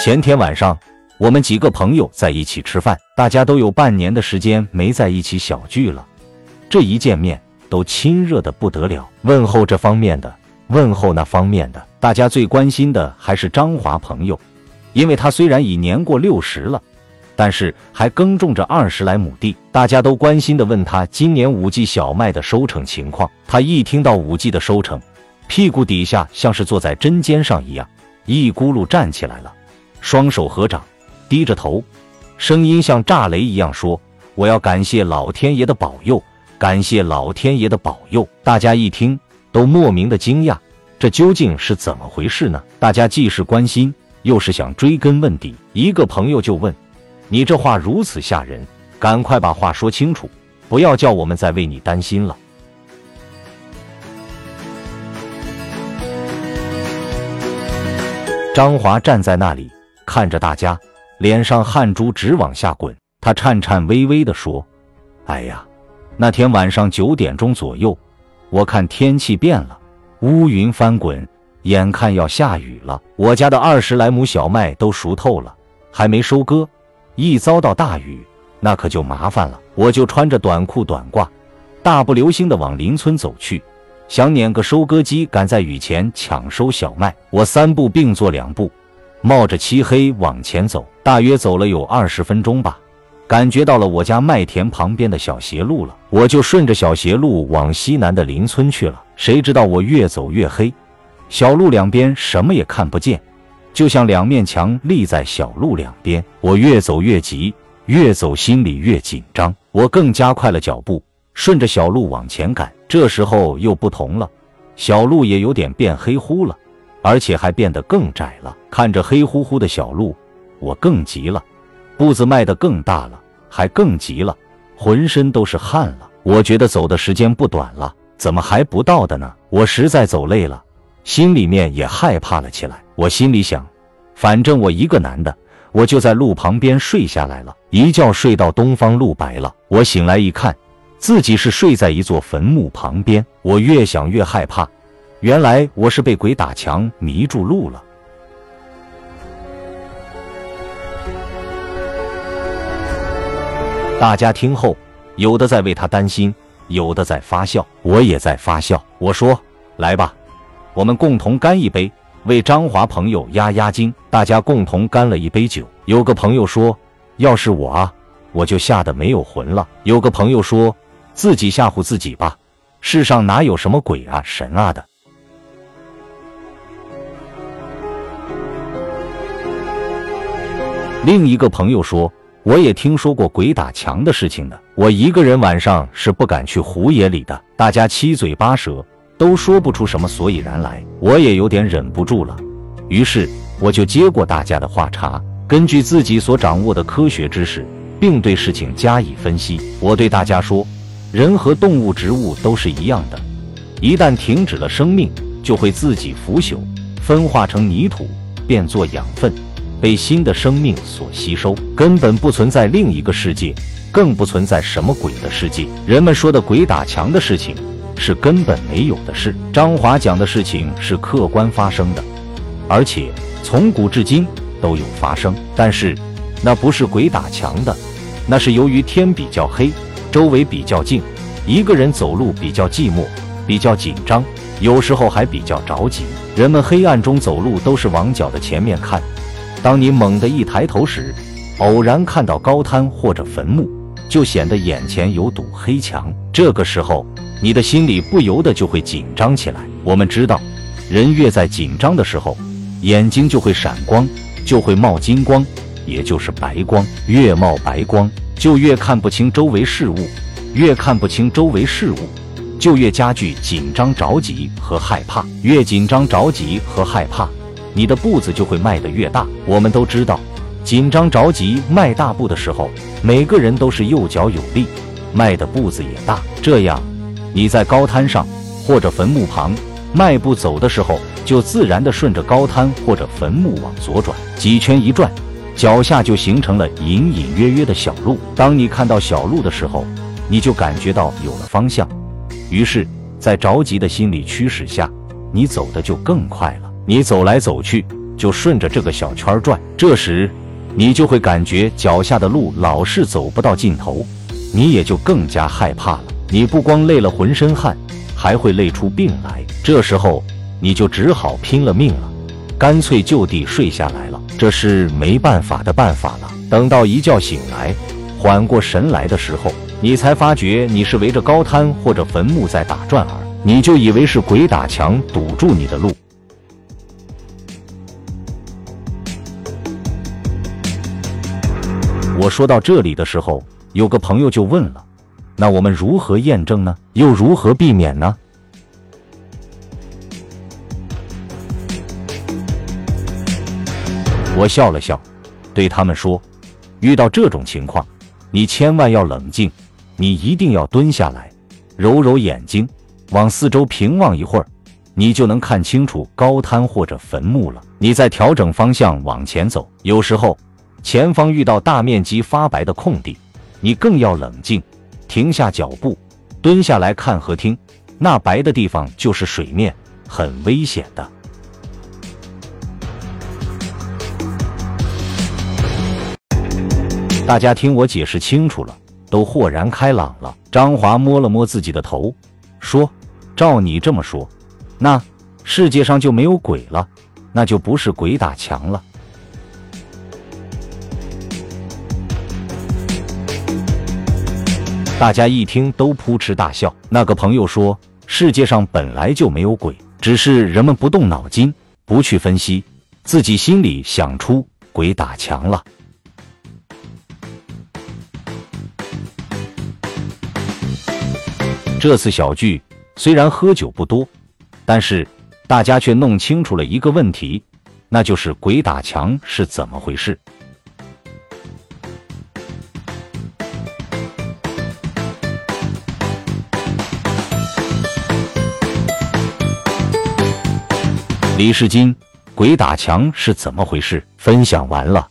前天晚上，我们几个朋友在一起吃饭，大家都有半年的时间没在一起小聚了。这一见面，都亲热的不得了，问候这方面的，问候那方面的。大家最关心的还是张华朋友，因为他虽然已年过六十了，但是还耕种着二十来亩地。大家都关心的问他今年五季小麦的收成情况。他一听到五季的收成，屁股底下像是坐在针尖上一样，一咕噜站起来了。双手合掌，低着头，声音像炸雷一样说：“我要感谢老天爷的保佑，感谢老天爷的保佑。”大家一听，都莫名的惊讶，这究竟是怎么回事呢？大家既是关心，又是想追根问底。一个朋友就问：“你这话如此吓人，赶快把话说清楚，不要叫我们再为你担心了。”张华站在那里。看着大家，脸上汗珠直往下滚。他颤颤巍巍地说：“哎呀，那天晚上九点钟左右，我看天气变了，乌云翻滚，眼看要下雨了。我家的二十来亩小麦都熟透了，还没收割，一遭到大雨，那可就麻烦了。我就穿着短裤短褂，大步流星地往邻村走去，想撵个收割机赶在雨前抢收小麦。我三步并作两步。”冒着漆黑往前走，大约走了有二十分钟吧，感觉到了我家麦田旁边的小斜路了，我就顺着小斜路往西南的邻村去了。谁知道我越走越黑，小路两边什么也看不见，就像两面墙立在小路两边。我越走越急，越走心里越紧张，我更加快了脚步，顺着小路往前赶。这时候又不同了，小路也有点变黑乎了。而且还变得更窄了。看着黑乎乎的小路，我更急了，步子迈得更大了，还更急了，浑身都是汗了。我觉得走的时间不短了，怎么还不到的呢？我实在走累了，心里面也害怕了起来。我心里想，反正我一个男的，我就在路旁边睡下来了，一觉睡到东方露白了。我醒来一看，自己是睡在一座坟墓旁边。我越想越害怕。原来我是被鬼打墙迷住路了。大家听后，有的在为他担心，有的在发笑，我也在发笑。我说：“来吧，我们共同干一杯，为张华朋友压压惊。”大家共同干了一杯酒。有个朋友说：“要是我啊，我就吓得没有魂了。”有个朋友说：“自己吓唬自己吧，世上哪有什么鬼啊神啊的。”另一个朋友说：“我也听说过鬼打墙的事情的，我一个人晚上是不敢去胡野里的。”大家七嘴八舌，都说不出什么所以然来。我也有点忍不住了，于是我就接过大家的话茬，根据自己所掌握的科学知识，并对事情加以分析。我对大家说：“人和动物、植物都是一样的，一旦停止了生命，就会自己腐朽，分化成泥土，变作养分。”被新的生命所吸收，根本不存在另一个世界，更不存在什么鬼的世界。人们说的鬼打墙的事情，是根本没有的事。张华讲的事情是客观发生的，而且从古至今都有发生。但是，那不是鬼打墙的，那是由于天比较黑，周围比较静，一个人走路比较寂寞，比较紧张，有时候还比较着急。人们黑暗中走路都是往脚的前面看。当你猛地一抬头时，偶然看到高滩或者坟墓，就显得眼前有堵黑墙。这个时候，你的心里不由得就会紧张起来。我们知道，人越在紧张的时候，眼睛就会闪光，就会冒金光，也就是白光。越冒白光，就越看不清周围事物；越看不清周围事物，就越加剧紧张、着急和害怕。越紧张、着急和害怕。你的步子就会迈得越大。我们都知道，紧张着急迈大步的时候，每个人都是右脚有力，迈的步子也大。这样，你在高滩上或者坟墓旁迈步走的时候，就自然的顺着高滩或者坟墓往左转几圈一转，脚下就形成了隐隐约约的小路。当你看到小路的时候，你就感觉到有了方向，于是，在着急的心理驱使下，你走的就更快了。你走来走去，就顺着这个小圈转。这时，你就会感觉脚下的路老是走不到尽头，你也就更加害怕了。你不光累了浑身汗，还会累出病来。这时候，你就只好拼了命了，干脆就地睡下来了。这是没办法的办法了。等到一觉醒来，缓过神来的时候，你才发觉你是围着高滩或者坟墓在打转儿，你就以为是鬼打墙堵住你的路。我说到这里的时候，有个朋友就问了：“那我们如何验证呢？又如何避免呢？”我笑了笑，对他们说：“遇到这种情况，你千万要冷静，你一定要蹲下来，揉揉眼睛，往四周平望一会儿，你就能看清楚高滩或者坟墓了。你再调整方向往前走。有时候。”前方遇到大面积发白的空地，你更要冷静，停下脚步，蹲下来看和听，那白的地方就是水面，很危险的。大家听我解释清楚了，都豁然开朗了。张华摸了摸自己的头，说：“照你这么说，那世界上就没有鬼了，那就不是鬼打墙了。”大家一听都扑哧大笑。那个朋友说：“世界上本来就没有鬼，只是人们不动脑筋，不去分析，自己心里想出鬼打墙了。”这次小聚虽然喝酒不多，但是大家却弄清楚了一个问题，那就是鬼打墙是怎么回事。李世金，鬼打墙是怎么回事？分享完了。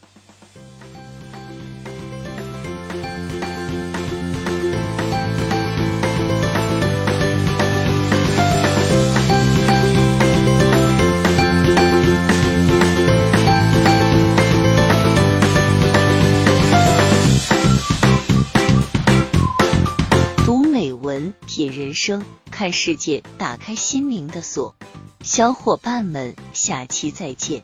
读美文，品人生，看世界，打开心灵的锁。小伙伴们下期再见。